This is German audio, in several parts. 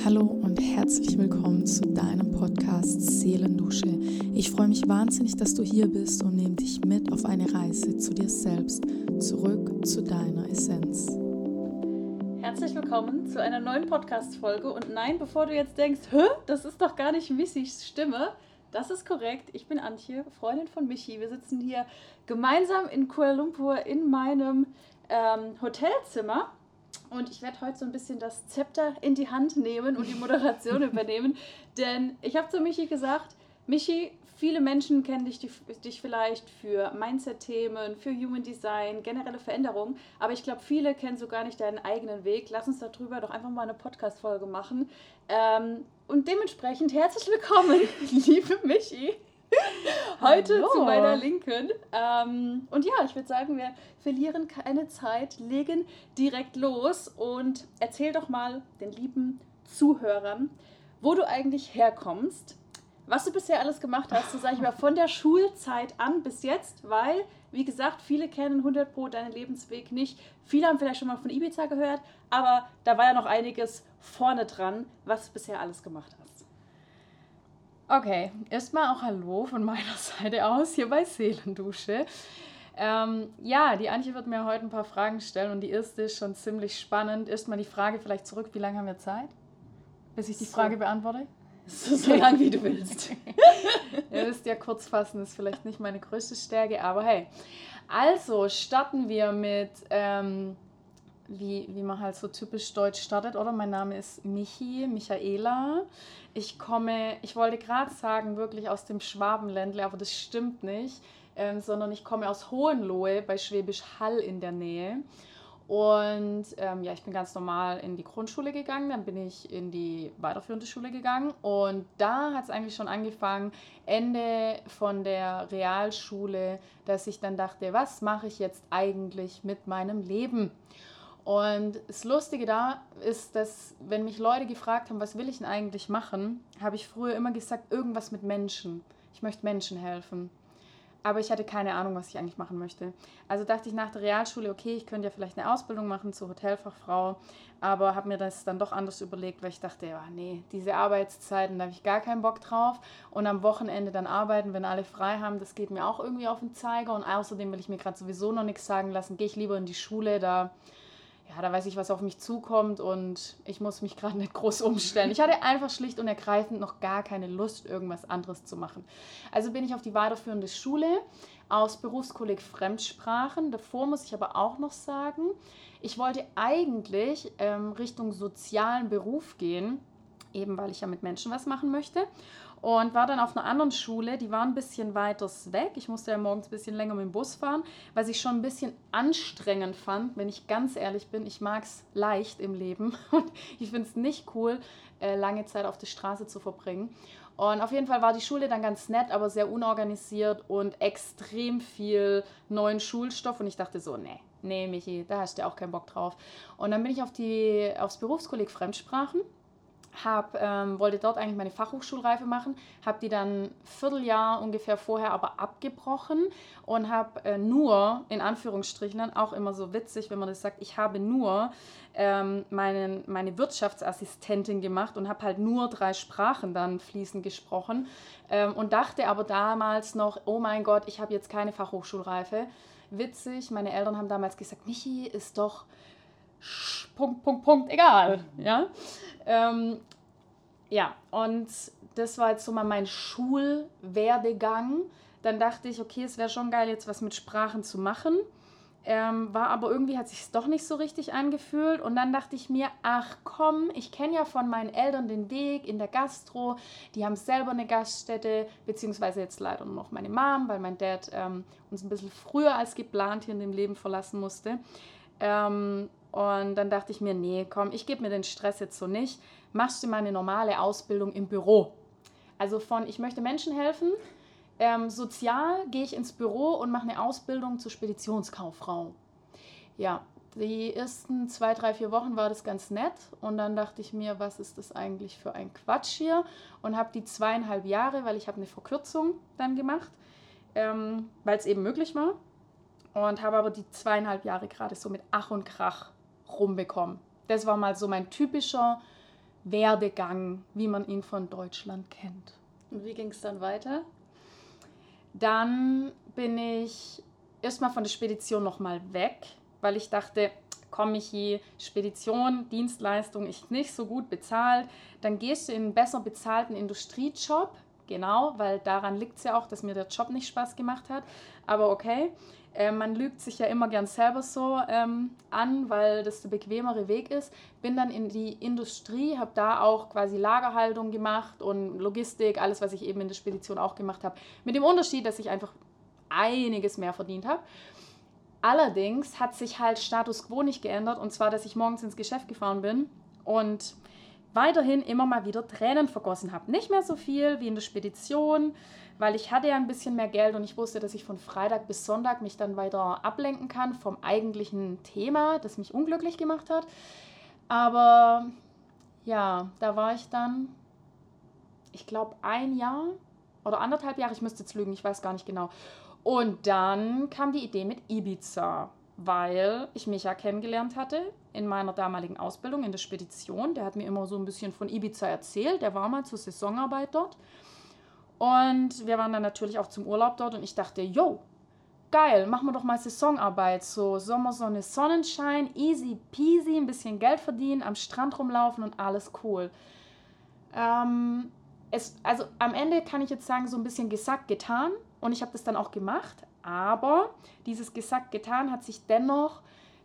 Hallo und herzlich willkommen zu deinem Podcast Seelendusche. Ich freue mich wahnsinnig, dass du hier bist und nehme dich mit auf eine Reise zu dir selbst, zurück zu deiner Essenz. Herzlich willkommen zu einer neuen Podcast-Folge. Und nein, bevor du jetzt denkst, Hä, das ist doch gar nicht Michis Stimme, das ist korrekt. Ich bin Antje, Freundin von Michi. Wir sitzen hier gemeinsam in Kuala Lumpur in meinem ähm, Hotelzimmer und ich werde heute so ein bisschen das Zepter in die Hand nehmen und die Moderation übernehmen. Denn ich habe zu Michi gesagt, Michi, viele Menschen kennen dich, dich vielleicht für Mindset-Themen, für Human Design, generelle Veränderungen. Aber ich glaube, viele kennen so gar nicht deinen eigenen Weg. Lass uns darüber doch einfach mal eine Podcast-Folge machen. Ähm, und dementsprechend herzlich willkommen, liebe Michi. Heute Hallo. zu meiner Linken. Ähm, und ja, ich würde sagen, wir verlieren keine Zeit, legen direkt los und erzähl doch mal den lieben Zuhörern, wo du eigentlich herkommst, was du bisher alles gemacht hast, so sage ich mal, von der Schulzeit an bis jetzt, weil, wie gesagt, viele kennen 100 Pro deinen Lebensweg nicht. Viele haben vielleicht schon mal von Ibiza gehört, aber da war ja noch einiges vorne dran, was du bisher alles gemacht hast. Okay, erstmal auch Hallo von meiner Seite aus hier bei Seelendusche. Ähm, ja, die Antje wird mir heute ein paar Fragen stellen und die erste ist schon ziemlich spannend. Erstmal die Frage vielleicht zurück, wie lange haben wir Zeit, bis ich die so. Frage beantworte? So, so lange wie du willst. Ihr wisst ja, kurz fassen ist vielleicht nicht meine größte Stärke, aber hey. Also starten wir mit, ähm, wie, wie man halt so typisch deutsch startet, oder? Mein Name ist Michi, Michaela. Ich komme, ich wollte gerade sagen, wirklich aus dem Schwabenländle, aber das stimmt nicht, ähm, sondern ich komme aus Hohenlohe bei Schwäbisch Hall in der Nähe. Und ähm, ja, ich bin ganz normal in die Grundschule gegangen, dann bin ich in die weiterführende Schule gegangen und da hat es eigentlich schon angefangen, Ende von der Realschule, dass ich dann dachte, was mache ich jetzt eigentlich mit meinem Leben? Und das Lustige da ist, dass wenn mich Leute gefragt haben, was will ich denn eigentlich machen, habe ich früher immer gesagt, irgendwas mit Menschen. Ich möchte Menschen helfen. Aber ich hatte keine Ahnung, was ich eigentlich machen möchte. Also dachte ich nach der Realschule, okay, ich könnte ja vielleicht eine Ausbildung machen zur Hotelfachfrau, aber habe mir das dann doch anders überlegt, weil ich dachte, ja, nee, diese Arbeitszeiten, da habe ich gar keinen Bock drauf. Und am Wochenende dann arbeiten, wenn alle frei haben, das geht mir auch irgendwie auf den Zeiger. Und außerdem will ich mir gerade sowieso noch nichts sagen lassen, gehe ich lieber in die Schule, da ja, da weiß ich, was auf mich zukommt und ich muss mich gerade nicht groß umstellen. Ich hatte einfach schlicht und ergreifend noch gar keine Lust, irgendwas anderes zu machen. Also bin ich auf die weiterführende Schule aus Berufskolleg Fremdsprachen. Davor muss ich aber auch noch sagen, ich wollte eigentlich ähm, Richtung sozialen Beruf gehen, eben weil ich ja mit Menschen was machen möchte und war dann auf einer anderen Schule, die war ein bisschen weiter weg. Ich musste ja morgens ein bisschen länger mit dem Bus fahren, was ich schon ein bisschen anstrengend fand, wenn ich ganz ehrlich bin. Ich mag es leicht im Leben und ich finde es nicht cool, äh, lange Zeit auf der Straße zu verbringen. Und auf jeden Fall war die Schule dann ganz nett, aber sehr unorganisiert und extrem viel neuen Schulstoff. Und ich dachte so, nee, nee, Michi, da hast du ja auch keinen Bock drauf. Und dann bin ich auf die, aufs Berufskolleg Fremdsprachen hab, ähm, wollte dort eigentlich meine Fachhochschulreife machen, habe die dann ein Vierteljahr ungefähr vorher aber abgebrochen und habe äh, nur, in Anführungsstrichen, auch immer so witzig, wenn man das sagt, ich habe nur ähm, meinen, meine Wirtschaftsassistentin gemacht und habe halt nur drei Sprachen dann fließend gesprochen ähm, und dachte aber damals noch, oh mein Gott, ich habe jetzt keine Fachhochschulreife. Witzig, meine Eltern haben damals gesagt, Michi ist doch Punkt, Punkt, Punkt, egal. Ja, ähm, ja und das war jetzt so mal mein Schulwerdegang. Dann dachte ich, okay, es wäre schon geil, jetzt was mit Sprachen zu machen. Ähm, war aber irgendwie hat sich doch nicht so richtig angefühlt und dann dachte ich mir, ach komm, ich kenne ja von meinen Eltern den Weg in der Gastro, die haben selber eine Gaststätte, beziehungsweise jetzt leider nur noch meine Mom, weil mein Dad ähm, uns ein bisschen früher als geplant hier in dem Leben verlassen musste. Ähm, und dann dachte ich mir, nee, komm, ich gebe mir den Stress jetzt so nicht. Machst du mal eine normale Ausbildung im Büro. Also von, ich möchte Menschen helfen, ähm, sozial gehe ich ins Büro und mache eine Ausbildung zur Speditionskauffrau. Ja, die ersten zwei, drei, vier Wochen war das ganz nett und dann dachte ich mir, was ist das eigentlich für ein Quatsch hier und habe die zweieinhalb Jahre, weil ich habe eine Verkürzung dann gemacht, ähm, weil es eben möglich war und habe aber die zweieinhalb Jahre gerade so mit Ach und Krach rumbekommen. Das war mal so mein typischer Werdegang, wie man ihn von Deutschland kennt. Und wie ging es dann weiter? Dann bin ich erstmal von der Spedition nochmal weg, weil ich dachte, komm ich hier, Spedition, Dienstleistung ist nicht so gut bezahlt. Dann gehst du in einen besser bezahlten Industriejob, genau, weil daran liegt es ja auch, dass mir der Job nicht Spaß gemacht hat. Aber okay, äh, man lügt sich ja immer gern selber so ähm, an, weil das der bequemere Weg ist. Bin dann in die Industrie, habe da auch quasi Lagerhaltung gemacht und Logistik, alles, was ich eben in der Spedition auch gemacht habe. Mit dem Unterschied, dass ich einfach einiges mehr verdient habe. Allerdings hat sich halt Status quo nicht geändert und zwar, dass ich morgens ins Geschäft gefahren bin und weiterhin immer mal wieder Tränen vergossen habe. Nicht mehr so viel wie in der Spedition, weil ich hatte ja ein bisschen mehr Geld und ich wusste, dass ich von Freitag bis Sonntag mich dann weiter ablenken kann vom eigentlichen Thema, das mich unglücklich gemacht hat. Aber ja, da war ich dann, ich glaube, ein Jahr oder anderthalb Jahre, ich müsste jetzt lügen, ich weiß gar nicht genau. Und dann kam die Idee mit Ibiza, weil ich Micha kennengelernt hatte in meiner damaligen Ausbildung in der Spedition. Der hat mir immer so ein bisschen von Ibiza erzählt. Der war mal zur Saisonarbeit dort. Und wir waren dann natürlich auch zum Urlaub dort und ich dachte, yo, geil, machen wir doch mal Saisonarbeit. So Sommersonne, Sonnenschein, easy peasy, ein bisschen Geld verdienen, am Strand rumlaufen und alles cool. Ähm, es, also am Ende kann ich jetzt sagen, so ein bisschen gesagt, getan. Und ich habe das dann auch gemacht. Aber dieses gesagt, getan hat sich dennoch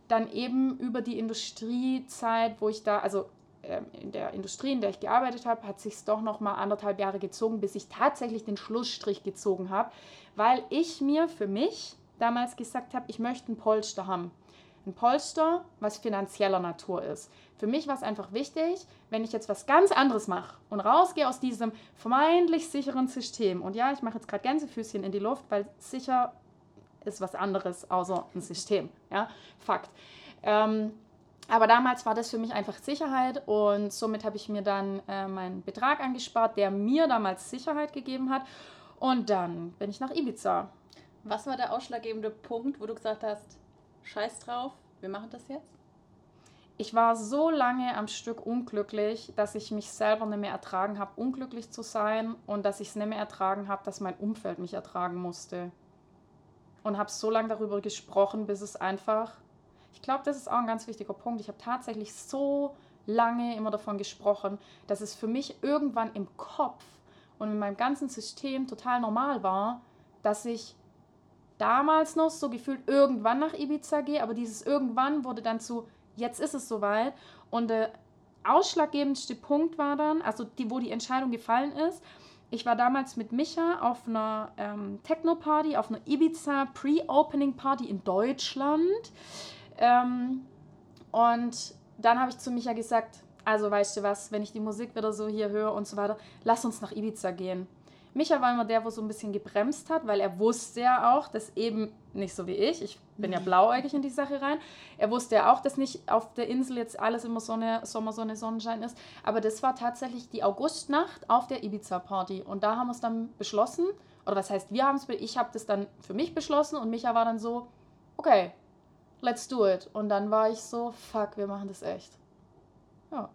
dann eben über die Industriezeit, wo ich da, also äh, in der Industrie, in der ich gearbeitet habe, hat sich doch noch mal anderthalb Jahre gezogen, bis ich tatsächlich den Schlussstrich gezogen habe, weil ich mir für mich damals gesagt habe, ich möchte ein Polster haben. Ein Polster, was finanzieller Natur ist. Für mich war es einfach wichtig, wenn ich jetzt was ganz anderes mache und rausgehe aus diesem vermeintlich sicheren System. Und ja, ich mache jetzt gerade Gänsefüßchen in die Luft, weil sicher ist was anderes außer ein System. Ja, Fakt. Ähm, aber damals war das für mich einfach Sicherheit und somit habe ich mir dann äh, meinen Betrag angespart, der mir damals Sicherheit gegeben hat. Und dann bin ich nach Ibiza. Was war der ausschlaggebende Punkt, wo du gesagt hast, scheiß drauf, wir machen das jetzt? Ich war so lange am Stück unglücklich, dass ich mich selber nicht mehr ertragen habe, unglücklich zu sein und dass ich es nicht mehr ertragen habe, dass mein Umfeld mich ertragen musste. Und habe so lange darüber gesprochen, bis es einfach, ich glaube, das ist auch ein ganz wichtiger Punkt. Ich habe tatsächlich so lange immer davon gesprochen, dass es für mich irgendwann im Kopf und in meinem ganzen System total normal war, dass ich damals noch so gefühlt irgendwann nach Ibiza gehe, aber dieses irgendwann wurde dann zu jetzt ist es soweit. Und der ausschlaggebendste Punkt war dann, also die, wo die Entscheidung gefallen ist, ich war damals mit Micha auf einer ähm, Techno-Party, auf einer Ibiza Pre-Opening-Party in Deutschland. Ähm, und dann habe ich zu Micha gesagt, also weißt du was, wenn ich die Musik wieder so hier höre und so weiter, lass uns nach Ibiza gehen. Micha war immer der, wo so ein bisschen gebremst hat, weil er wusste ja auch, dass eben nicht so wie ich, ich bin ja blauäugig in die Sache rein, er wusste ja auch, dass nicht auf der Insel jetzt alles immer Sonne, Sommersonne, Sonnenschein ist, aber das war tatsächlich die Augustnacht auf der Ibiza-Party und da haben wir es dann beschlossen, oder was heißt, wir haben es, ich habe das dann für mich beschlossen und Micha war dann so, okay, let's do it. Und dann war ich so, fuck, wir machen das echt. Ja.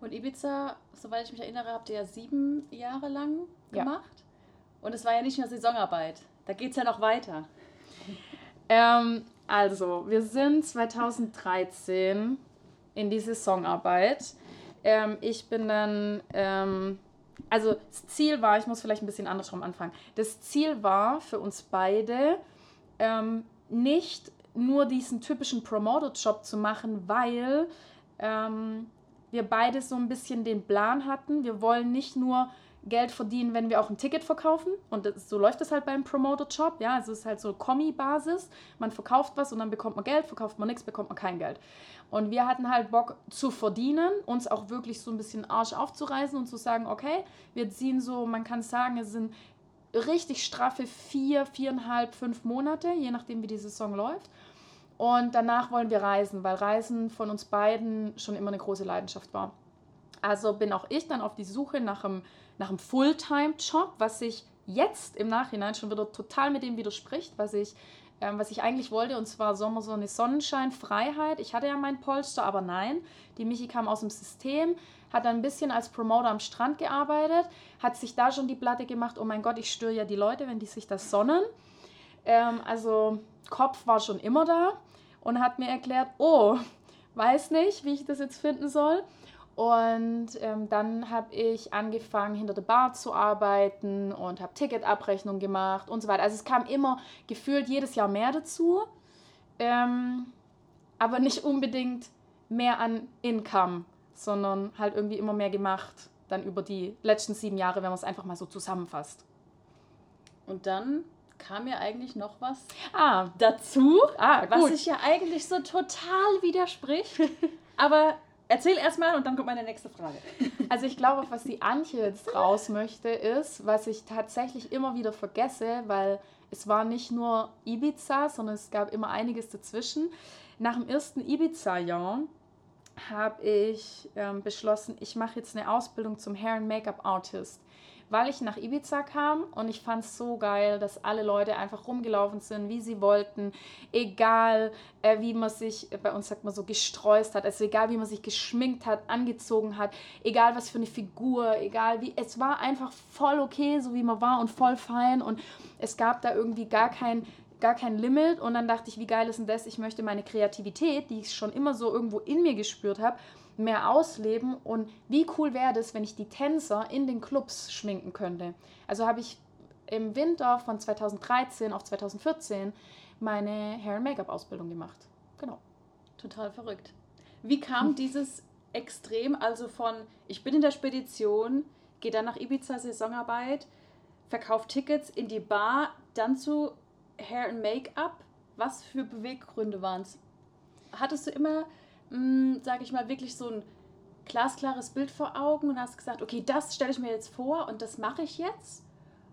Und Ibiza, soweit ich mich erinnere, habt ihr ja sieben Jahre lang gemacht. Ja. Und es war ja nicht nur Saisonarbeit. Da geht es ja noch weiter. Ähm, also, wir sind 2013 in die Saisonarbeit. Ähm, ich bin dann, ähm, also das Ziel war, ich muss vielleicht ein bisschen andersrum anfangen. Das Ziel war für uns beide, ähm, nicht nur diesen typischen Promoter-Job zu machen, weil ähm, wir beide so ein bisschen den Plan hatten. Wir wollen nicht nur Geld verdienen, wenn wir auch ein Ticket verkaufen. Und das, so läuft das halt beim Promoter-Job. Ja, also es ist halt so Kommi-Basis. Man verkauft was und dann bekommt man Geld, verkauft man nichts, bekommt man kein Geld. Und wir hatten halt Bock zu verdienen, uns auch wirklich so ein bisschen Arsch aufzureißen und zu sagen, okay, wir ziehen so, man kann sagen, es sind richtig straffe vier, viereinhalb, fünf Monate, je nachdem, wie die Saison läuft. Und danach wollen wir reisen, weil Reisen von uns beiden schon immer eine große Leidenschaft war. Also bin auch ich dann auf die Suche nach einem nach einem Fulltime-Job, was sich jetzt im Nachhinein schon wieder total mit dem widerspricht, was ich ähm, was ich eigentlich wollte, und zwar Sommer so eine Sonnenscheinfreiheit. Ich hatte ja mein Polster, aber nein, die Michi kam aus dem System, hat dann ein bisschen als Promoter am Strand gearbeitet, hat sich da schon die Platte gemacht, oh mein Gott, ich störe ja die Leute, wenn die sich das sonnen. Ähm, also Kopf war schon immer da und hat mir erklärt, oh, weiß nicht, wie ich das jetzt finden soll. Und ähm, dann habe ich angefangen, hinter der Bar zu arbeiten und habe Ticketabrechnung gemacht und so weiter. Also es kam immer gefühlt jedes Jahr mehr dazu, ähm, aber nicht unbedingt mehr an Income, sondern halt irgendwie immer mehr gemacht, dann über die letzten sieben Jahre, wenn man es einfach mal so zusammenfasst. Und dann kam ja eigentlich noch was Ah, dazu, ah was sich ja eigentlich so total widerspricht. Aber erzähl erstmal und dann kommt meine nächste Frage. Also ich glaube, was die Antje jetzt raus möchte, ist, was ich tatsächlich immer wieder vergesse, weil es war nicht nur Ibiza, sondern es gab immer einiges dazwischen. Nach dem ersten Ibiza-Jahr habe ich ähm, beschlossen, ich mache jetzt eine Ausbildung zum Hair and Make-up Artist, weil ich nach Ibiza kam und ich fand es so geil, dass alle Leute einfach rumgelaufen sind, wie sie wollten, egal äh, wie man sich, äh, bei uns sagt man so, gestreust hat, also egal wie man sich geschminkt hat, angezogen hat, egal was für eine Figur, egal wie, es war einfach voll okay, so wie man war und voll fein und es gab da irgendwie gar kein gar kein Limit und dann dachte ich, wie geil ist denn das? Ich möchte meine Kreativität, die ich schon immer so irgendwo in mir gespürt habe, mehr ausleben und wie cool wäre das, wenn ich die Tänzer in den Clubs schminken könnte. Also habe ich im Winter von 2013 auf 2014 meine Hair and Make-up Ausbildung gemacht. Genau. Total verrückt. Wie kam dieses Extrem, also von ich bin in der Spedition, gehe dann nach Ibiza Saisonarbeit, verkaufe Tickets in die Bar, dann zu Hair and Make-up? Was für Beweggründe waren es? Hattest du immer, mh, sag ich mal, wirklich so ein glasklares Bild vor Augen und hast gesagt, okay, das stelle ich mir jetzt vor und das mache ich jetzt?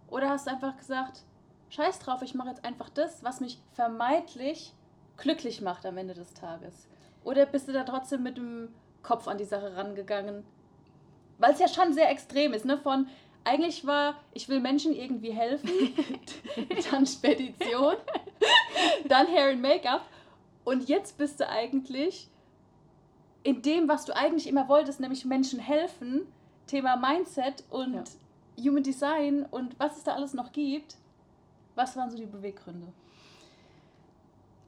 Oder hast du einfach gesagt, scheiß drauf, ich mache jetzt einfach das, was mich vermeintlich glücklich macht am Ende des Tages? Oder bist du da trotzdem mit dem Kopf an die Sache rangegangen? Weil es ja schon sehr extrem ist, ne? Von eigentlich war, ich will Menschen irgendwie helfen, dann Spedition, dann Hair and Make-up und jetzt bist du eigentlich in dem, was du eigentlich immer wolltest, nämlich Menschen helfen, Thema Mindset und Ja. Human Design und was es da alles noch gibt. Was waren so die Beweggründe?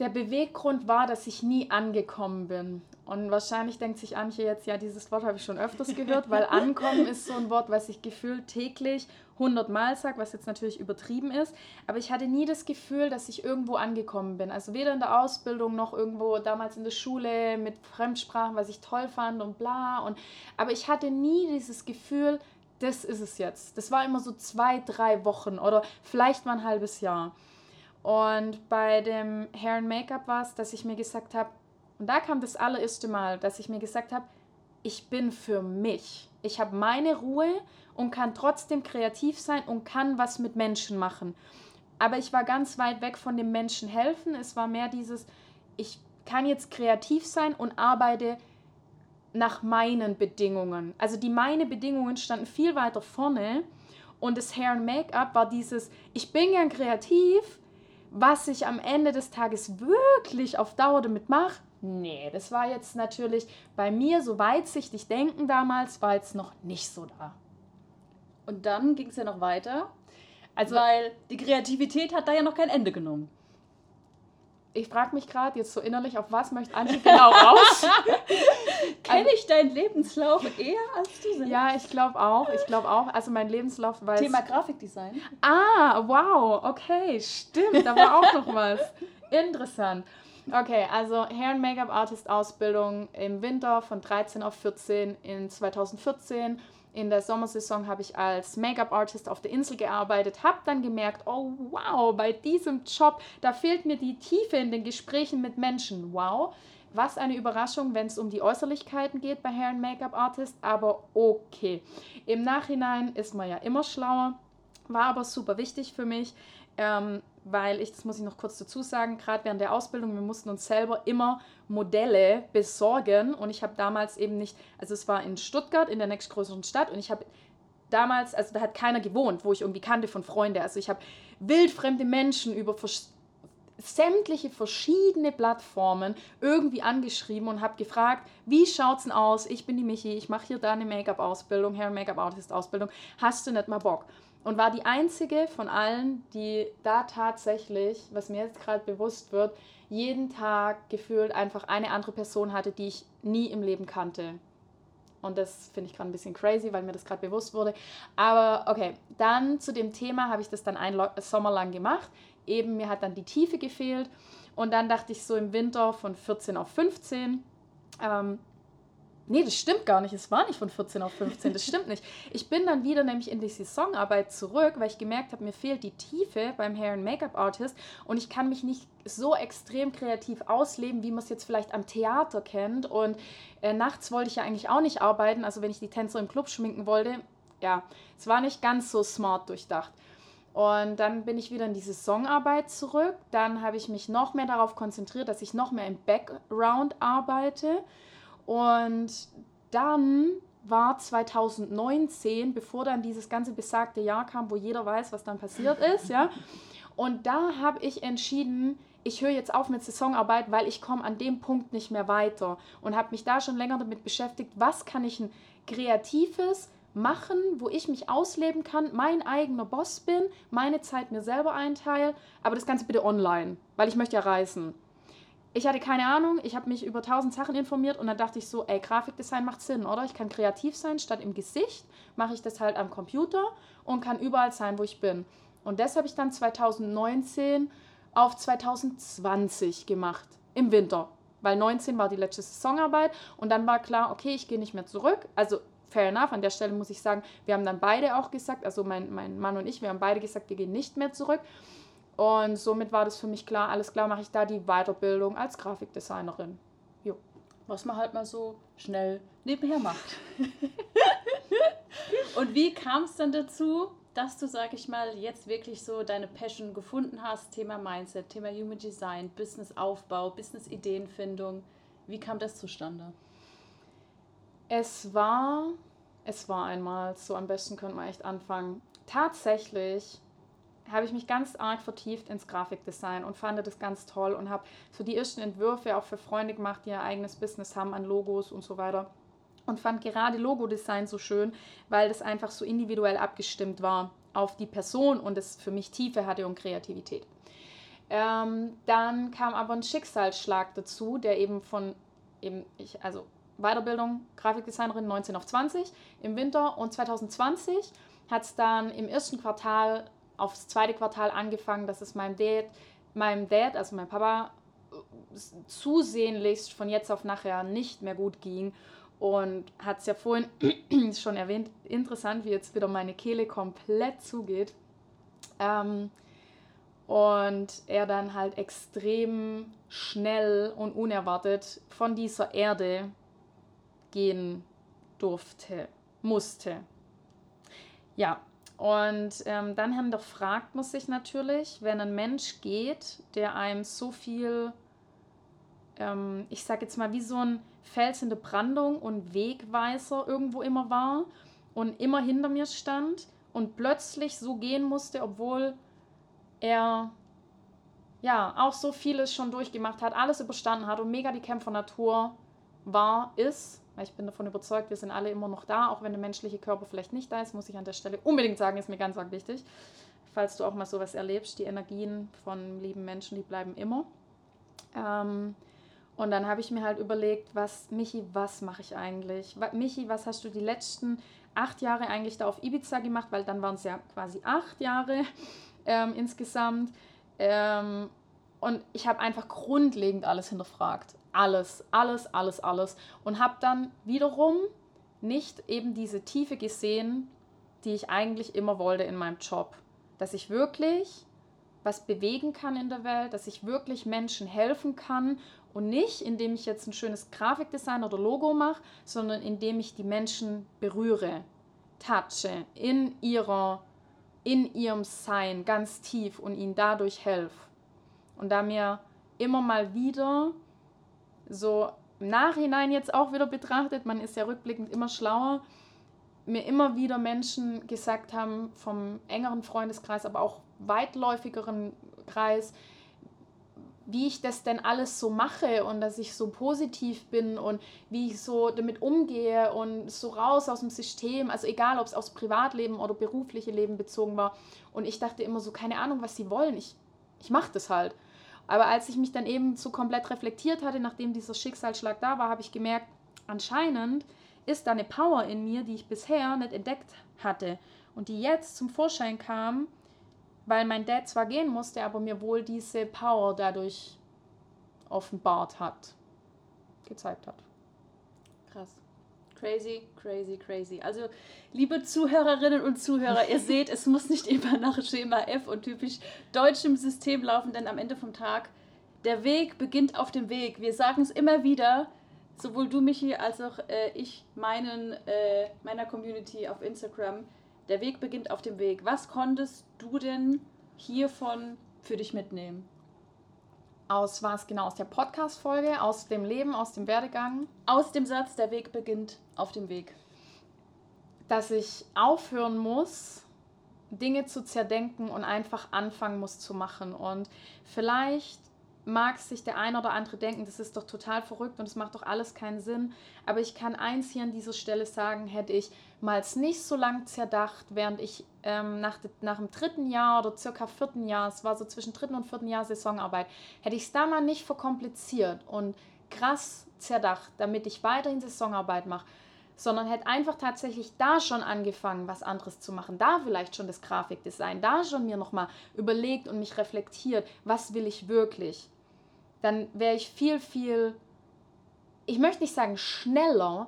Der Beweggrund war, dass ich nie angekommen bin. Und wahrscheinlich denkt sich Antje jetzt, ja, dieses Wort habe ich schon öfters gehört, weil ankommen ist so ein Wort, was ich gefühlt täglich 100 Mal sage, was jetzt natürlich übertrieben ist. Aber ich hatte nie das Gefühl, dass ich irgendwo angekommen bin. Also weder in der Ausbildung noch irgendwo damals in der Schule mit Fremdsprachen, was ich toll fand und bla. Und, aber ich hatte nie dieses Gefühl, das ist es jetzt. Das war immer so zwei, drei Wochen oder vielleicht mal ein halbes Jahr. Und bei dem Hair and Make-up war es, dass ich mir gesagt habe, und da kam das allererste Mal, dass ich mir gesagt habe, ich bin für mich. Ich habe meine Ruhe und kann trotzdem kreativ sein und kann was mit Menschen machen. Aber ich war ganz weit weg von dem Menschen helfen. Es war mehr dieses, ich kann jetzt kreativ sein und arbeite nach meinen Bedingungen. Also die meine Bedingungen standen viel weiter vorne und das Hair and Make-up war dieses, ich bin gern kreativ, was ich am Ende des Tages wirklich auf Dauer damit mache, nee, das war jetzt natürlich bei mir so weitsichtig denken damals, war jetzt noch nicht so da. Und dann ging es ja noch weiter, Also weil die Kreativität hat da ja noch kein Ende genommen. Ich frage mich gerade jetzt so innerlich, auf was möchte Antje genau raus? Kenne ich deinen Lebenslauf eher als du selbst? ja, ich glaube auch, ich glaube auch. Also mein Lebenslauf war Thema Grafikdesign. Ah, wow, okay, stimmt, da war auch noch was. Interessant. Okay, also Hair and Make-up Artist Ausbildung im Winter von 13 auf 14 in 2014. In der Sommersaison habe ich als Make-up Artist auf der Insel gearbeitet, habe dann gemerkt, oh wow, bei diesem Job, da fehlt mir die Tiefe in den Gesprächen mit Menschen. Wow, was eine Überraschung, wenn es um die Äußerlichkeiten geht bei Hair and Make-up Artist, aber okay. Im Nachhinein ist man ja immer schlauer, war aber super wichtig für mich, ähm, weil ich, das muss ich noch kurz dazu sagen, gerade während der Ausbildung, wir mussten uns selber immer Modelle besorgen und ich habe damals eben nicht, also es war in Stuttgart, in der nächstgrößeren Stadt und ich habe damals, also da hat keiner gewohnt, wo ich irgendwie kannte von Freunden, also ich habe wildfremde Menschen über vers- sämtliche verschiedene Plattformen irgendwie angeschrieben und habe gefragt, wie schaut's denn aus? Ich bin die Michi, ich mache hier da eine Make-up-Ausbildung, Hair Make-up Artist Ausbildung. Hast du nicht mal Bock? Und war die einzige von allen, die da tatsächlich, was mir jetzt gerade bewusst wird, jeden Tag gefühlt einfach eine andere Person hatte, die ich nie im Leben kannte. Und das finde ich gerade ein bisschen crazy, weil mir das gerade bewusst wurde. Aber okay, dann zu dem Thema habe ich das dann einen Sommer lang gemacht. Eben mir hat dann die Tiefe gefehlt. Und dann dachte ich so im Winter von 14 auf 15, ähm, Nee, das stimmt gar nicht. Es war nicht von 14 auf 15. Das stimmt nicht. Ich bin dann wieder nämlich in die Saisonarbeit zurück, weil ich gemerkt habe, mir fehlt die Tiefe beim Hair and Make-up Artist und ich kann mich nicht so extrem kreativ ausleben, wie man es jetzt vielleicht am Theater kennt. Und äh, nachts wollte ich ja eigentlich auch nicht arbeiten. Also wenn ich die Tänzer im Club schminken wollte, ja, es war nicht ganz so smart durchdacht. Und dann bin ich wieder in die Saisonarbeit zurück. Dann habe ich mich noch mehr darauf konzentriert, dass ich noch mehr im Background arbeite. Und dann war 2019, bevor dann dieses ganze besagte Jahr kam, wo jeder weiß, was dann passiert ist, ja. Und da habe ich entschieden, ich höre jetzt auf mit Saisonarbeit, weil ich komme an dem Punkt nicht mehr weiter und habe mich da schon länger damit beschäftigt, was kann ich ein kreatives machen, wo ich mich ausleben kann, mein eigener Boss bin, meine Zeit mir selber einteile, aber das Ganze bitte online, weil ich möchte ja reisen ich hatte keine Ahnung, ich habe mich über tausend Sachen informiert und dann dachte ich so, ey, Grafikdesign macht Sinn, oder? Ich kann kreativ sein, statt im Gesicht mache ich das halt am Computer und kann überall sein, wo ich bin. Und das habe ich dann 2019 auf 2020 gemacht, im Winter. Weil 19 war die letzte Saisonarbeit und dann war klar, okay, ich gehe nicht mehr zurück. Also fair enough, an der Stelle muss ich sagen, wir haben dann beide auch gesagt, also mein, mein Mann und ich, wir haben beide gesagt, wir gehen nicht mehr zurück. Und somit war das für mich klar, alles klar, mache ich da die Weiterbildung als Grafikdesignerin. Jo. Was man halt mal so schnell nebenher macht. Und wie kam es dann dazu, dass du, sag ich mal, jetzt wirklich so deine Passion gefunden hast? Thema Mindset, Thema Human Design, Businessaufbau, Business-Ideenfindung. Wie kam das zustande? Es war, es war einmal, so am besten könnte man echt anfangen. Tatsächlich habe ich mich ganz arg vertieft ins Grafikdesign und fand das ganz toll und habe so die ersten Entwürfe auch für Freunde gemacht, die ihr eigenes Business haben an Logos und so weiter. Und fand gerade Logodesign so schön, weil das einfach so individuell abgestimmt war auf die Person und es für mich Tiefe hatte und Kreativität. Ähm, dann kam aber ein Schicksalsschlag dazu, der eben von eben ich, also Weiterbildung Grafikdesignerin 19 auf 20 im Winter und 2020 hat es dann im ersten Quartal aufs zweite Quartal angefangen, dass es meinem Dad, meinem Dad, also meinem Papa, zusehnlichst von jetzt auf nachher nicht mehr gut ging. Und hat es ja vorhin schon erwähnt, interessant, wie jetzt wieder meine Kehle komplett zugeht. Ähm, und er dann halt extrem schnell und unerwartet von dieser Erde gehen durfte, musste. Ja, und ähm, dann hinterfragt man sich natürlich, wenn ein Mensch geht, der einem so viel, ähm, ich sag jetzt mal, wie so ein Fels in der Brandung und Wegweiser irgendwo immer war und immer hinter mir stand und plötzlich so gehen musste, obwohl er ja auch so vieles schon durchgemacht hat, alles überstanden hat und mega die Kämpfernatur war, ist weil ich bin davon überzeugt, wir sind alle immer noch da, auch wenn der menschliche Körper vielleicht nicht da ist, muss ich an der Stelle unbedingt sagen, ist mir ganz, ganz wichtig. Falls du auch mal sowas erlebst, die Energien von lieben Menschen, die bleiben immer. Ähm, und dann habe ich mir halt überlegt, was, Michi, was mache ich eigentlich? Michi, was hast du die letzten acht Jahre eigentlich da auf Ibiza gemacht? Weil dann waren es ja quasi acht Jahre ähm, insgesamt. Ähm, und ich habe einfach grundlegend alles hinterfragt alles, alles, alles, alles. Und habe dann wiederum nicht eben diese Tiefe gesehen, die ich eigentlich immer wollte in meinem Job. Dass ich wirklich was bewegen kann in der Welt, dass ich wirklich Menschen helfen kann und nicht, indem ich jetzt ein schönes Grafikdesign oder Logo mache, sondern indem ich die Menschen berühre, touche, in ihrer, in ihrem Sein ganz tief und ihnen dadurch helfe. Und da mir immer mal wieder so im Nachhinein jetzt auch wieder betrachtet, man ist ja rückblickend immer schlauer, mir immer wieder Menschen gesagt haben, vom engeren Freundeskreis, aber auch weitläufigeren Kreis, wie ich das denn alles so mache und dass ich so positiv bin und wie ich so damit umgehe und so raus aus dem System, also egal ob es aufs Privatleben oder berufliche Leben bezogen war. Und ich dachte immer so, keine Ahnung, was sie wollen, ich, ich mache das halt. Aber als ich mich dann eben so komplett reflektiert hatte, nachdem dieser Schicksalsschlag da war, habe ich gemerkt, anscheinend ist da eine Power in mir, die ich bisher nicht entdeckt hatte und die jetzt zum Vorschein kam, weil mein Dad zwar gehen musste, aber mir wohl diese Power dadurch offenbart hat, gezeigt hat. Krass. Crazy, crazy, crazy. Also, liebe Zuhörerinnen und Zuhörer, ihr seht, es muss nicht immer nach Schema F und typisch deutschem System laufen, denn am Ende vom Tag, der Weg beginnt auf dem Weg. Wir sagen es immer wieder, sowohl du, Michi, als auch äh, ich meinen, äh, meiner Community auf Instagram. Der Weg beginnt auf dem Weg. Was konntest du denn hiervon für dich mitnehmen? Aus was genau? Aus der Podcast-Folge, aus dem Leben, aus dem Werdegang? Aus dem Satz, der Weg beginnt auf dem Weg. Dass ich aufhören muss, Dinge zu zerdenken und einfach anfangen muss zu machen. Und vielleicht mag sich der eine oder andere denken, das ist doch total verrückt und es macht doch alles keinen Sinn. Aber ich kann eins hier an dieser Stelle sagen, hätte ich mal nicht so lang zerdacht, während ich ähm, nach, nach dem dritten Jahr oder circa vierten Jahr, es war so zwischen dritten und vierten Jahr Saisonarbeit, hätte ich es da mal nicht verkompliziert und krass zerdacht, damit ich weiterhin Saisonarbeit mache, sondern hätte einfach tatsächlich da schon angefangen, was anderes zu machen, da vielleicht schon das Grafikdesign, da schon mir nochmal überlegt und mich reflektiert, was will ich wirklich, dann wäre ich viel, viel, ich möchte nicht sagen schneller,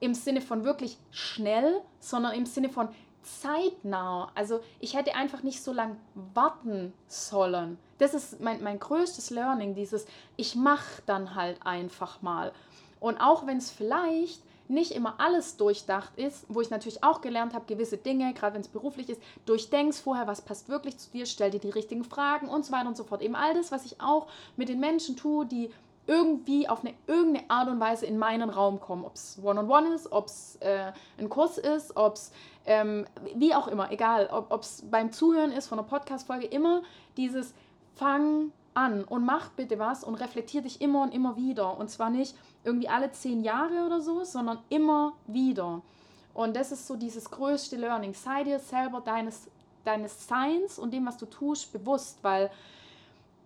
im Sinne von wirklich schnell, sondern im Sinne von zeitnah. Also ich hätte einfach nicht so lange warten sollen. Das ist mein, mein größtes Learning, dieses ich mache dann halt einfach mal. Und auch wenn es vielleicht nicht immer alles durchdacht ist, wo ich natürlich auch gelernt habe, gewisse Dinge, gerade wenn es beruflich ist, durchdenkst vorher, was passt wirklich zu dir, stell dir die richtigen Fragen und so weiter und so fort. Eben all das, was ich auch mit den Menschen tue, die irgendwie auf eine irgendeine Art und Weise in meinen Raum kommen. Ob es One-on-One ist, ob es äh, ein Kurs ist, ob es ähm, wie auch immer, egal, ob es beim Zuhören ist von einer Podcast-Folge, immer dieses Fang an und mach bitte was und reflektier dich immer und immer wieder. Und zwar nicht irgendwie alle zehn Jahre oder so, sondern immer wieder. Und das ist so dieses größte Learning. Sei dir selber deines, deines Seins und dem, was du tust, bewusst, weil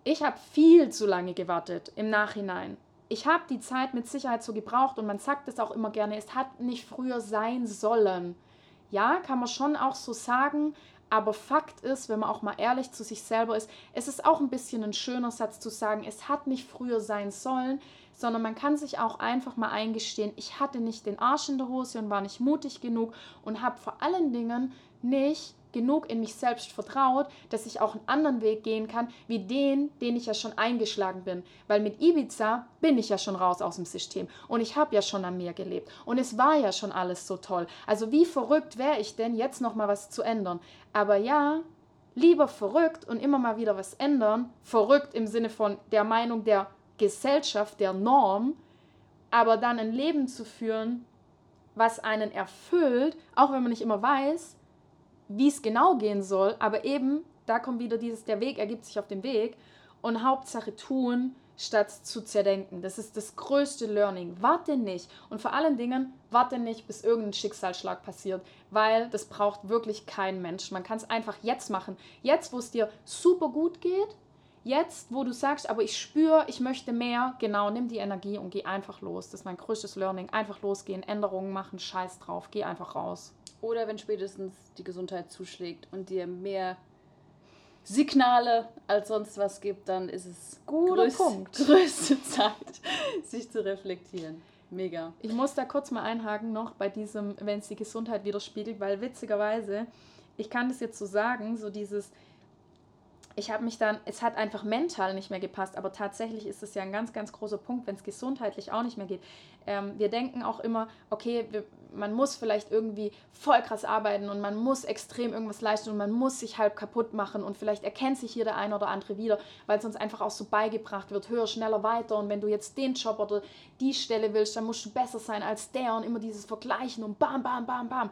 ich habe viel zu lange gewartet im Nachhinein. Ich habe die Zeit mit Sicherheit so gebraucht und man sagt es auch immer gerne, es hat nicht früher sein sollen. Ja, kann man schon auch so sagen, aber Fakt ist, wenn man auch mal ehrlich zu sich selber ist, es ist auch ein bisschen ein schöner Satz zu sagen, es hat nicht früher sein sollen, sondern man kann sich auch einfach mal eingestehen, ich hatte nicht den Arsch in der Hose und war nicht mutig genug und habe vor allen Dingen nicht genug in mich selbst vertraut, dass ich auch einen anderen Weg gehen kann, wie den, den ich ja schon eingeschlagen bin. Weil mit Ibiza bin ich ja schon raus aus dem System und ich habe ja schon am Meer gelebt und es war ja schon alles so toll. Also wie verrückt wäre ich denn, jetzt nochmal was zu ändern? Aber ja, lieber verrückt und immer mal wieder was ändern, verrückt im Sinne von der Meinung der Gesellschaft, der Norm, aber dann ein Leben zu führen, was einen erfüllt, auch wenn man nicht immer weiß, wie es genau gehen soll, aber eben, da kommt wieder dieses, der Weg ergibt sich auf dem Weg und Hauptsache tun, statt zu zerdenken. Das ist das größte Learning. Warte nicht und vor allen Dingen warte nicht, bis irgendein Schicksalsschlag passiert, weil das braucht wirklich kein Mensch. Man kann es einfach jetzt machen. Jetzt, wo es dir super gut geht, jetzt, wo du sagst, aber ich spüre, ich möchte mehr, genau, nimm die Energie und geh einfach los. Das ist mein größtes Learning. Einfach losgehen, Änderungen machen, scheiß drauf, geh einfach raus. Oder wenn spätestens die Gesundheit zuschlägt und dir mehr Signale als sonst was gibt, dann ist es Guter größ Punkt. größte Zeit, sich zu reflektieren. Mega. Ich muss da kurz mal einhaken noch bei diesem, wenn es die Gesundheit widerspiegelt, weil witzigerweise, ich kann das jetzt so sagen, so dieses, ich habe mich dann, es hat einfach mental nicht mehr gepasst, aber tatsächlich ist es ja ein ganz, ganz großer Punkt, wenn es gesundheitlich auch nicht mehr geht. Ähm, wir denken auch immer, okay, wir, man muss vielleicht irgendwie voll krass arbeiten und man muss extrem irgendwas leisten und man muss sich halb kaputt machen und vielleicht erkennt sich hier der eine oder andere wieder, weil es uns einfach auch so beigebracht wird, höher, schneller, weiter und wenn du jetzt den Job oder die Stelle willst, dann musst du besser sein als der und immer dieses Vergleichen und bam, bam, bam, bam.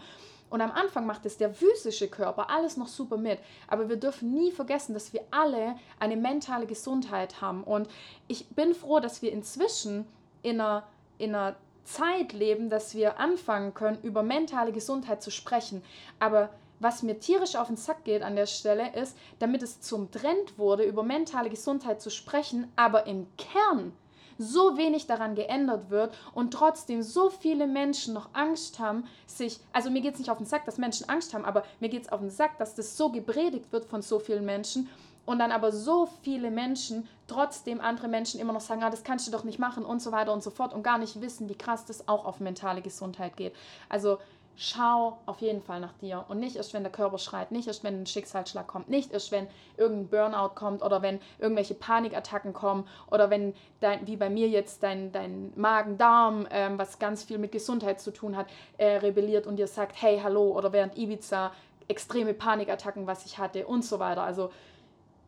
Und am Anfang macht es der physische Körper alles noch super mit. Aber wir dürfen nie vergessen, dass wir alle eine mentale Gesundheit haben. Und ich bin froh, dass wir inzwischen in einer, in einer Zeit leben, dass wir anfangen können, über mentale Gesundheit zu sprechen. Aber was mir tierisch auf den Sack geht an der Stelle ist, damit es zum Trend wurde, über mentale Gesundheit zu sprechen, aber im Kern so wenig daran geändert wird und trotzdem so viele Menschen noch Angst haben, sich, also mir geht es nicht auf den Sack, dass Menschen Angst haben, aber mir geht es auf den Sack, dass das so gepredigt wird von so vielen Menschen und dann aber so viele Menschen trotzdem andere Menschen immer noch sagen, ah, das kannst du doch nicht machen und so weiter und so fort und gar nicht wissen, wie krass das auch auf mentale Gesundheit geht. Also schau auf jeden Fall nach dir und nicht erst, wenn der Körper schreit, nicht erst, wenn ein Schicksalsschlag kommt, nicht erst, wenn irgendein Burnout kommt oder wenn irgendwelche Panikattacken kommen oder wenn, dein, wie bei mir jetzt, dein, dein Magen-Darm, ähm, was ganz viel mit Gesundheit zu tun hat, äh, rebelliert und dir sagt, hey, hallo, oder während Ibiza extreme Panikattacken, was ich hatte und so weiter. Also,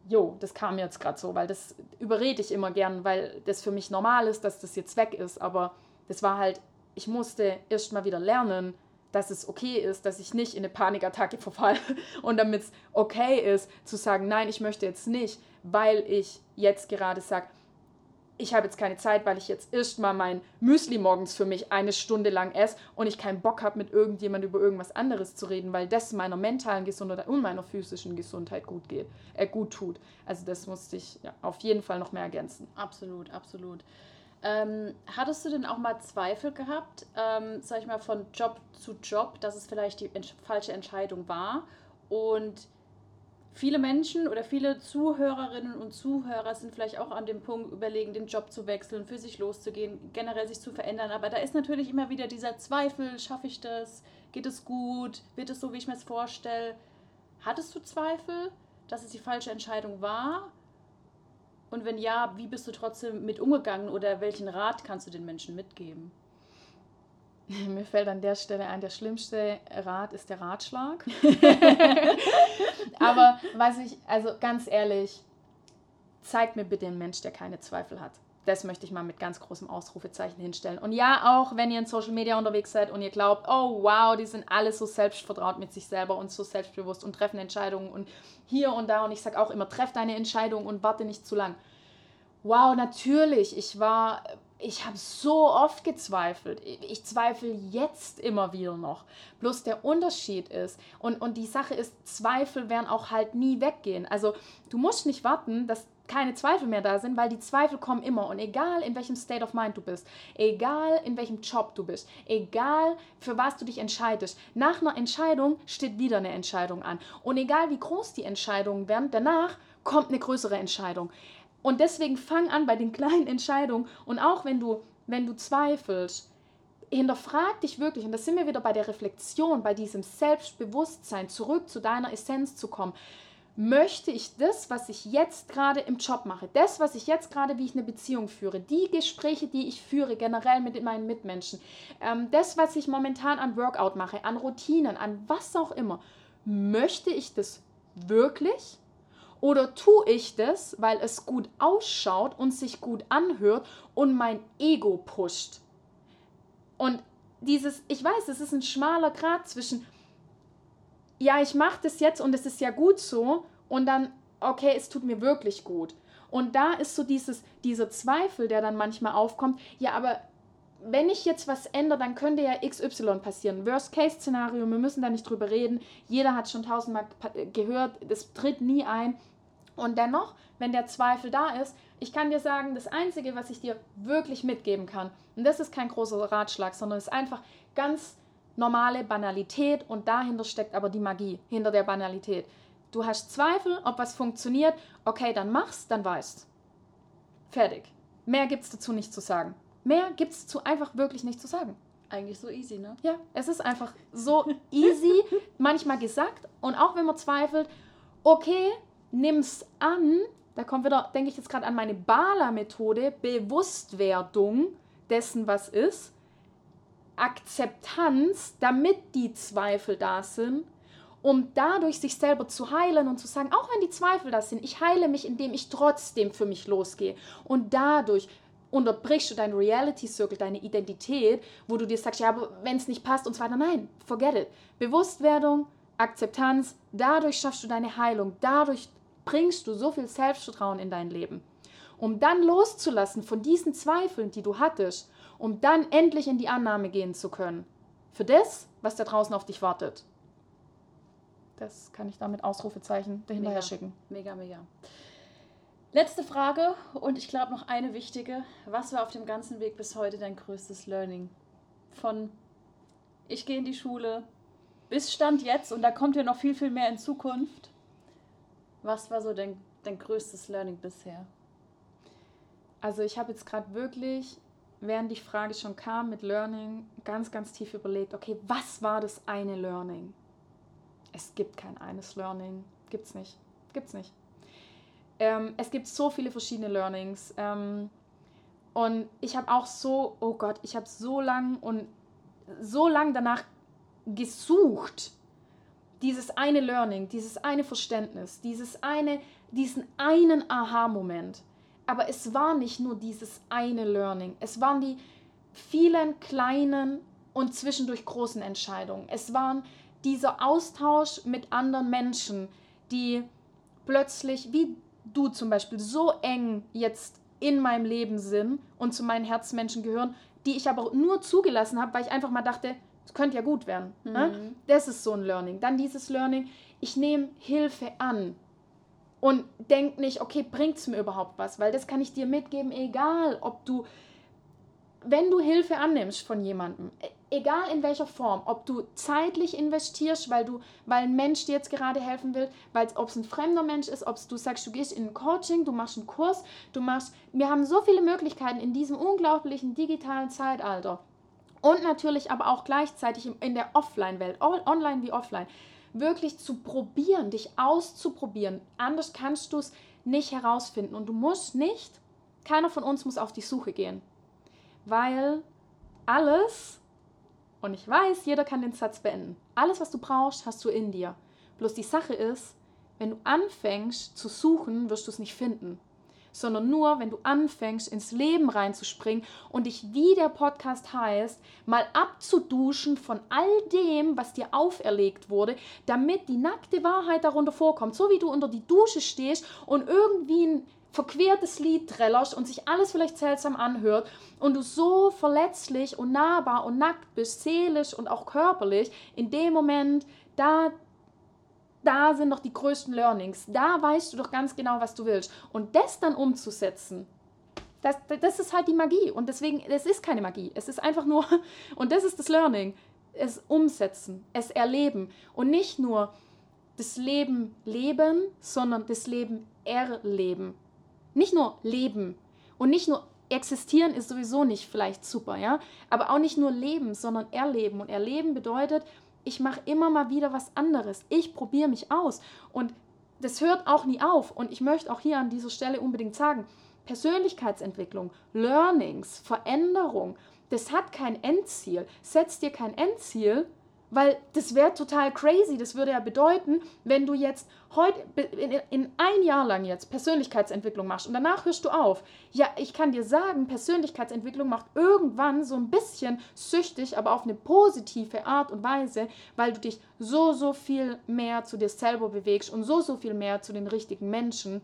jo, das kam jetzt gerade so, weil das überrede ich immer gern, weil das für mich normal ist, dass das jetzt weg ist, aber das war halt, ich musste erst mal wieder lernen, dass es okay ist, dass ich nicht in eine Panikattacke verfalle und damit es okay ist, zu sagen, nein, ich möchte jetzt nicht, weil ich jetzt gerade sage, ich habe jetzt keine Zeit, weil ich jetzt erstmal mein Müsli morgens für mich eine Stunde lang esse und ich keinen Bock habe, mit irgendjemand über irgendwas anderes zu reden, weil das meiner mentalen Gesundheit und meiner physischen Gesundheit gut geht, äh, gut tut. Also das musste ich ja, auf jeden Fall noch mehr ergänzen. Absolut, absolut. Ähm, hattest du denn auch mal Zweifel gehabt, ähm, sag ich mal, von Job zu Job, dass es vielleicht die ent falsche Entscheidung war? Und viele Menschen oder viele Zuhörerinnen und Zuhörer sind vielleicht auch an dem Punkt überlegen, den Job zu wechseln, für sich loszugehen, generell sich zu verändern. Aber da ist natürlich immer wieder dieser Zweifel, schaffe ich das? Geht es gut? Wird es so, wie ich mir es vorstelle? Hattest du Zweifel, dass es die falsche Entscheidung war? Und wenn ja, wie bist du trotzdem mit umgegangen oder welchen Rat kannst du den Menschen mitgeben? Mir fällt an der Stelle ein, der schlimmste Rat ist der Ratschlag. Aber was ich, also ganz ehrlich, zeigt mir bitte einen Mensch, der keine Zweifel hat. Das möchte ich mal mit ganz großem Ausrufezeichen hinstellen. Und ja, auch wenn ihr in Social Media unterwegs seid und ihr glaubt, oh wow, die sind alle so selbstvertraut mit sich selber und so selbstbewusst und treffen Entscheidungen und hier und da. Und ich sage auch immer, treff deine Entscheidung und warte nicht zu lang. Wow, natürlich, ich war, ich habe so oft gezweifelt. Ich zweifle jetzt immer wieder noch. Bloß der Unterschied ist, und, und die Sache ist, Zweifel werden auch halt nie weggehen. Also du musst nicht warten, dass keine Zweifel mehr da sind, weil die Zweifel kommen immer. Und egal in welchem State of Mind du bist, egal in welchem Job du bist, egal für was du dich entscheidest, nach einer Entscheidung steht wieder eine Entscheidung an. Und egal wie groß die Entscheidungen werden, danach kommt eine größere Entscheidung. Und deswegen fang an bei den kleinen Entscheidungen. Und auch wenn du, wenn du zweifelst, hinterfrag dich wirklich, und da sind wir wieder bei der Reflexion, bei diesem Selbstbewusstsein, zurück zu deiner Essenz zu kommen möchte ich das, was ich jetzt gerade im Job mache, das, was ich jetzt gerade, wie ich eine Beziehung führe, die Gespräche, die ich führe, generell mit meinen Mitmenschen, ähm, das, was ich momentan an Workout mache, an Routinen, an was auch immer, möchte ich das wirklich? Oder tue ich das, weil es gut ausschaut und sich gut anhört und mein Ego pusht? Und dieses, ich weiß, es ist ein schmaler Grad zwischen, ja, ich mache das jetzt und es ist ja gut so und dann, okay, es tut mir wirklich gut. Und da ist so dieses, dieser Zweifel, der dann manchmal aufkommt, ja, aber wenn ich jetzt was ändere, dann könnte ja XY passieren. Worst-Case-Szenario, wir müssen da nicht drüber reden. Jeder hat schon tausendmal gehört, das tritt nie ein. Und dennoch, wenn der Zweifel da ist, ich kann dir sagen, das Einzige, was ich dir wirklich mitgeben kann, und das ist kein großer Ratschlag, sondern es ist einfach ganz normale Banalität und dahinter steckt aber die Magie, hinter der Banalität. Du hast Zweifel, ob was funktioniert, okay, dann mach's, dann weißt. Fertig. Mehr gibt's dazu nicht zu sagen. Mehr gibt's dazu einfach wirklich nicht zu sagen. Eigentlich so easy, ne? Ja, es ist einfach so easy, manchmal gesagt. Und auch wenn man zweifelt, okay, nimm's an. Da kommt wieder, denke ich jetzt gerade an meine Bala-Methode, Bewusstwerdung dessen, was ist. Akzeptanz, damit die Zweifel da sind, um dadurch sich selber zu heilen und zu sagen, auch wenn die Zweifel da sind, ich heile mich, indem ich trotzdem für mich losgehe. Und dadurch unterbrichst du deinen Reality Circle, deine Identität, wo du dir sagst, ja, aber wenn es nicht passt und so weiter. Nein, forget it. Bewusstwerdung, Akzeptanz, dadurch schaffst du deine Heilung, dadurch bringst du so viel Selbstvertrauen in dein Leben. Um dann loszulassen von diesen Zweifeln, die du hattest, um dann endlich in die Annahme gehen zu können. Für das, was da draußen auf dich wartet. Das kann ich damit Ausrufezeichen dahinterher Mega. schicken. Mega, mega. Letzte Frage und ich glaube noch eine wichtige. Was war auf dem ganzen Weg bis heute dein größtes Learning? Von ich gehe in die Schule bis Stand jetzt und da kommt ja noch viel, viel mehr in Zukunft. Was war so dein, dein größtes Learning bisher? Also ich habe jetzt gerade wirklich, während die Frage schon kam mit Learning, ganz, ganz tief überlegt, okay, was war das eine Learning? Es gibt kein eines Learning. Gibt's nicht. Gibt's nicht. Ähm, es gibt so viele verschiedene Learnings. Ähm, und ich habe auch so, oh Gott, ich habe so lang und so lang danach gesucht, dieses eine Learning, dieses eine Verständnis, dieses eine, diesen einen Aha-Moment. Aber es war nicht nur dieses eine Learning, es waren die vielen kleinen und zwischendurch großen Entscheidungen. Es waren dieser Austausch mit anderen Menschen, die plötzlich, wie du zum Beispiel, so eng jetzt in meinem Leben sind und zu meinen Herzmenschen gehören, die ich aber nur zugelassen habe, weil ich einfach mal dachte, es könnte ja gut werden. Ne? Mhm. Das ist so ein Learning. Dann dieses Learning, ich nehme Hilfe an und denk nicht, okay, bringt es mir überhaupt was? Weil das kann ich dir mitgeben, egal ob du, wenn du Hilfe annimmst von jemandem, e- egal in welcher Form, ob du zeitlich investierst, weil du, weil ein Mensch dir jetzt gerade helfen will, weil ob es ein fremder Mensch ist, ob du sagst, du gehst in ein Coaching, du machst einen Kurs, du machst, wir haben so viele Möglichkeiten in diesem unglaublichen digitalen Zeitalter. Und natürlich aber auch gleichzeitig in der Offline-Welt, on- online wie offline, wirklich zu probieren, dich auszuprobieren. Anders kannst du es nicht herausfinden. Und du musst nicht, keiner von uns muss auf die Suche gehen. Weil alles, und ich weiß, jeder kann den Satz beenden, alles, was du brauchst, hast du in dir. Bloß die Sache ist, wenn du anfängst zu suchen, wirst du es nicht finden sondern nur, wenn du anfängst, ins Leben reinzuspringen und dich, wie der Podcast heißt, mal abzuduschen von all dem, was dir auferlegt wurde, damit die nackte Wahrheit darunter vorkommt. So wie du unter die Dusche stehst und irgendwie ein verquertes Lied trällerst und sich alles vielleicht seltsam anhört und du so verletzlich und nahbar und nackt bist, seelisch und auch körperlich, in dem Moment, da da sind doch die größten Learnings. Da weißt du doch ganz genau, was du willst. Und das dann umzusetzen, das, das ist halt die Magie. Und deswegen, es ist keine Magie. Es ist einfach nur, und das ist das Learning, es umsetzen, es erleben. Und nicht nur das Leben leben, sondern das Leben erleben. Nicht nur leben und nicht nur existieren ist sowieso nicht vielleicht super, ja, aber auch nicht nur leben, sondern erleben. Und erleben bedeutet, ich mache immer mal wieder was anderes. Ich probiere mich aus. Und das hört auch nie auf. Und ich möchte auch hier an dieser Stelle unbedingt sagen, Persönlichkeitsentwicklung, Learnings, Veränderung, das hat kein Endziel. Setz dir kein Endziel, weil das wäre total crazy. Das würde ja bedeuten, wenn du jetzt heute in, in ein Jahr lang jetzt Persönlichkeitsentwicklung machst und danach hörst du auf. Ja, ich kann dir sagen, Persönlichkeitsentwicklung macht irgendwann so ein bisschen süchtig, aber auf eine positive Art und Weise, weil du dich so, so viel mehr zu dir selber bewegst und so, so viel mehr zu den richtigen Menschen.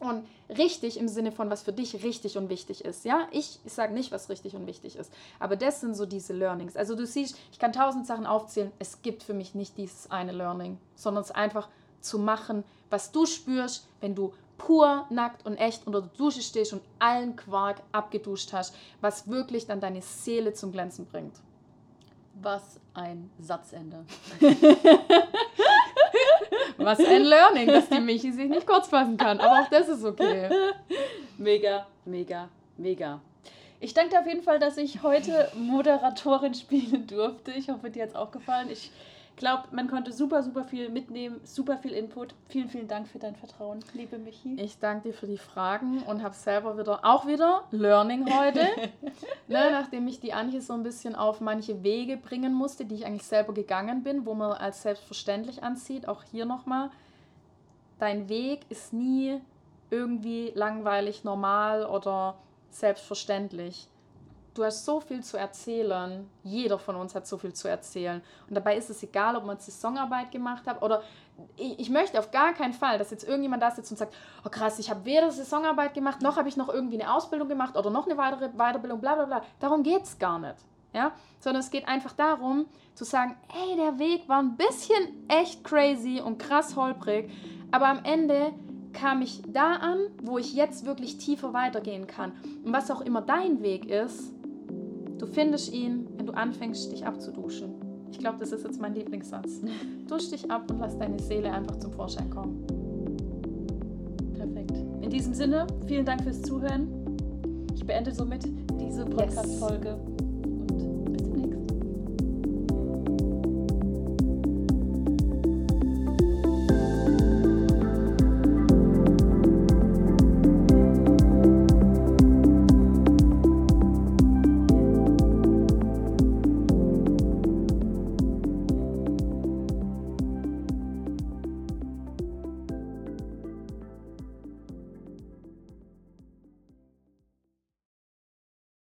Und richtig im Sinne von, was für dich richtig und wichtig ist. Ja, ich, ich sage nicht, was richtig und wichtig ist. Aber das sind so diese Learnings. Also du siehst, ich kann tausend Sachen aufzählen. Es gibt für mich nicht dieses eine Learning, sondern es einfach zu machen, was du spürst, wenn du pur, nackt und echt unter der Dusche stehst und allen Quark abgeduscht hast, was wirklich dann deine Seele zum Glänzen bringt. Was ein Satzende. Was ein Learning, dass die Michi sich nicht kurz fassen kann. Aber auch das ist okay. Mega, mega, mega. Ich danke dir auf jeden Fall, dass ich heute Moderatorin spielen durfte. Ich hoffe, dir hat es auch gefallen. Ich glaube, man konnte super, super viel mitnehmen, super viel Input. Vielen, vielen Dank für dein Vertrauen, liebe Michi. Ich danke dir für die Fragen und habe selber wieder, auch wieder Learning heute. ne, nachdem ich die Antje so ein bisschen auf manche Wege bringen musste, die ich eigentlich selber gegangen bin, wo man als selbstverständlich ansieht. Auch hier nochmal, dein Weg ist nie irgendwie langweilig, normal oder selbstverständlich. Du hast so viel zu erzählen. Jeder von uns hat so viel zu erzählen. Und dabei ist es egal, ob man Saisonarbeit gemacht hat oder ich, ich möchte auf gar keinen Fall, dass jetzt irgendjemand da sitzt und sagt, oh krass, ich habe weder Saisonarbeit gemacht, noch habe ich noch irgendwie eine Ausbildung gemacht oder noch eine weitere Weiterbildung, bla bla bla. Darum geht es gar nicht. Ja? Sondern es geht einfach darum, zu sagen, hey, der Weg war ein bisschen echt crazy und krass holprig, aber am Ende kam ich da an, wo ich jetzt wirklich tiefer weitergehen kann. Und was auch immer dein Weg ist, du findest ihn, wenn du anfängst, dich abzuduschen. Ich glaube, das ist jetzt mein Lieblingssatz. Dusch dich ab und lass deine Seele einfach zum Vorschein kommen. Perfekt. In diesem Sinne, vielen Dank fürs Zuhören. Ich beende somit diese Podcast-Folge. Yes.